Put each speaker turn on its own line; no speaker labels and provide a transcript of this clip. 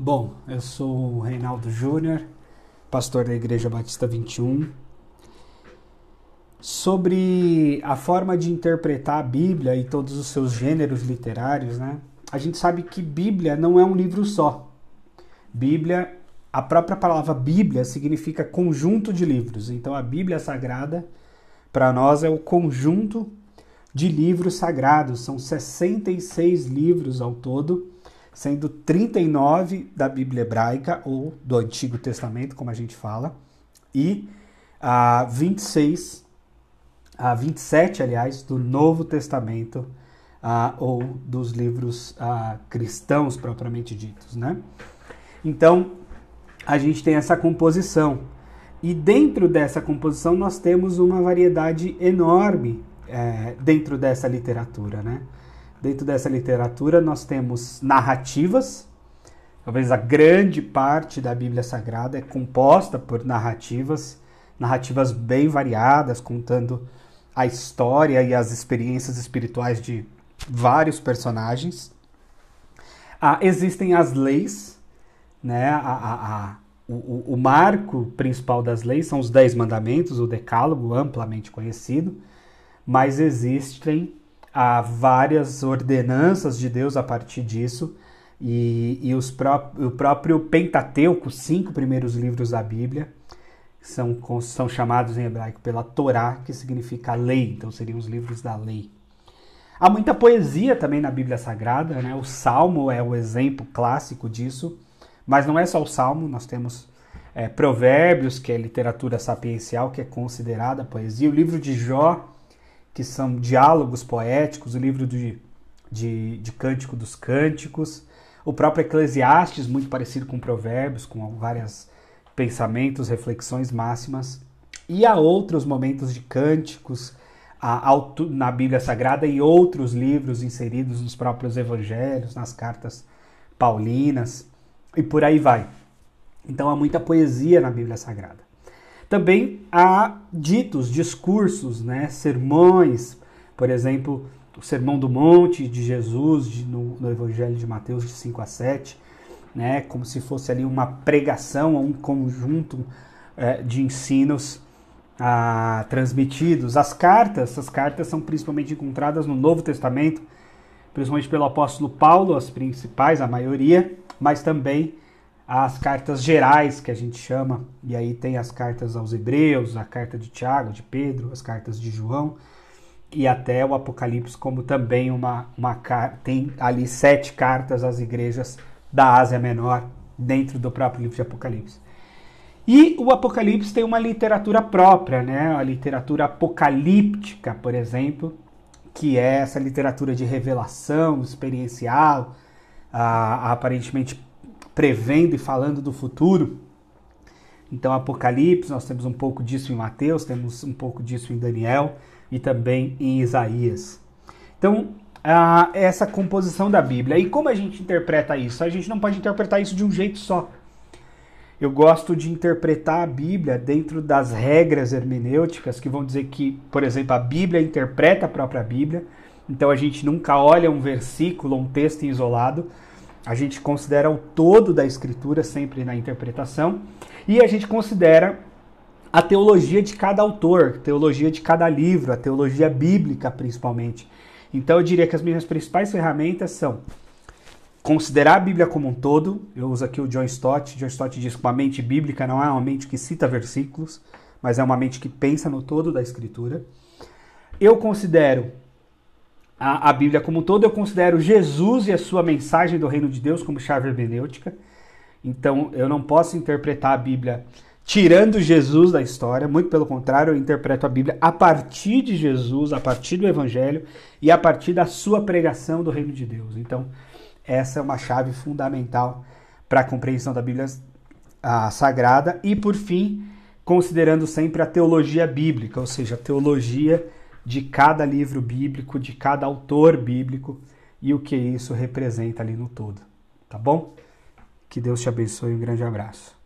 Bom, eu sou o Reinaldo Júnior, pastor da Igreja Batista 21. Sobre a forma de interpretar a Bíblia e todos os seus gêneros literários, né? A gente sabe que Bíblia não é um livro só. Bíblia, a própria palavra Bíblia significa conjunto de livros. Então a Bíblia Sagrada para nós é o conjunto de livros sagrados. São 66 livros ao todo sendo 39 da Bíblia hebraica ou do Antigo Testamento, como a gente fala, e a 26, a 27, aliás, do Novo Testamento ou dos livros cristãos propriamente ditos, né? Então, a gente tem essa composição. E dentro dessa composição nós temos uma variedade enorme é, dentro dessa literatura, né? Dentro dessa literatura, nós temos narrativas. Talvez a grande parte da Bíblia Sagrada é composta por narrativas, narrativas bem variadas, contando a história e as experiências espirituais de vários personagens. Ah, existem as leis, né? A, a, a, o, o, marco principal das leis são os Dez Mandamentos, o Decálogo, amplamente conhecido, mas existem há várias ordenanças de Deus a partir disso. E, e os pró o próprio Pentateuco, os cinco primeiros livros da Bíblia, são, são chamados em hebraico pela Torá, que significa lei, então seriam os livros da lei. Há muita poesia também na Bíblia Sagrada, né? o Salmo é o exemplo clássico disso, mas não é só o Salmo, nós temos é, Provérbios, que é literatura sapiencial, que é considerada poesia, o livro de Jó, que são diálogos poéticos, o livro de, de, de Cântico dos Cânticos, o próprio Eclesiastes, muito parecido com Provérbios, com vários pensamentos, reflexões máximas. E há outros momentos de cânticos na Bíblia Sagrada e outros livros inseridos nos próprios evangelhos, nas cartas paulinas e por aí vai. Então há muita poesia na Bíblia Sagrada. Também há ditos, discursos, né, sermões, por exemplo, o Sermão do Monte de Jesus de, no, no, Evangelho de Mateus de 5 a 7, né, como se fosse ali uma pregação um conjunto é, de ensinos ah, transmitidos. As cartas, as cartas são principalmente encontradas no Novo Testamento, principalmente pelo apóstolo Paulo, as principais, a maioria, mas também as cartas gerais que a gente chama, e aí tem as cartas aos Hebreus, a carta de Tiago, de Pedro, as cartas de João e até o Apocalipse como também uma, uma tem ali sete cartas às igrejas da Ásia Menor dentro do próprio livro de Apocalipse. E o Apocalipse tem uma literatura própria, né? A literatura apocalíptica, por exemplo, que é essa literatura de revelação experiencial, ah, aparentemente prevendo e falando do futuro. Então, Apocalipse, nós temos um pouco disso em Mateus, temos um pouco disso em Daniel e também em Isaías. Então, essa composição da Bíblia. E como a gente interpreta isso? A gente não pode interpretar isso de um jeito só. Eu gosto de interpretar a Bíblia dentro das regras hermenêuticas que vão dizer que, por exemplo, a Bíblia interpreta a própria Bíblia. Então a gente nunca olha um versículo, um texto isolado, a gente considera o todo da escritura sempre na interpretação e a gente considera a teologia de cada autor, teologia de cada livro, a teologia bíblica principalmente. Então eu diria que as minhas principais ferramentas são considerar a Bíblia como um todo. Eu uso aqui o John Stott. John Stott diz que uma mente bíblica não é uma mente que cita versículos, mas é uma mente que pensa no todo da escritura. Eu considero a, a Bíblia como um todo, eu considero Jesus e a sua mensagem do reino de Deus como chave hermenêutica. Então, eu não posso interpretar a Bíblia tirando Jesus da história, muito pelo contrário, eu interpreto a Bíblia a partir de Jesus, a partir do Evangelho e a partir da sua pregação do reino de Deus. Então, essa é uma chave fundamental para a compreensão da Bíblia a Sagrada. E, por fim, considerando sempre a teologia bíblica, ou seja, a teologia de cada livro bíblico, de cada autor bíblico e o que isso representa ali no todo. Tá bom? Que Deus te abençoe. Um grande abraço.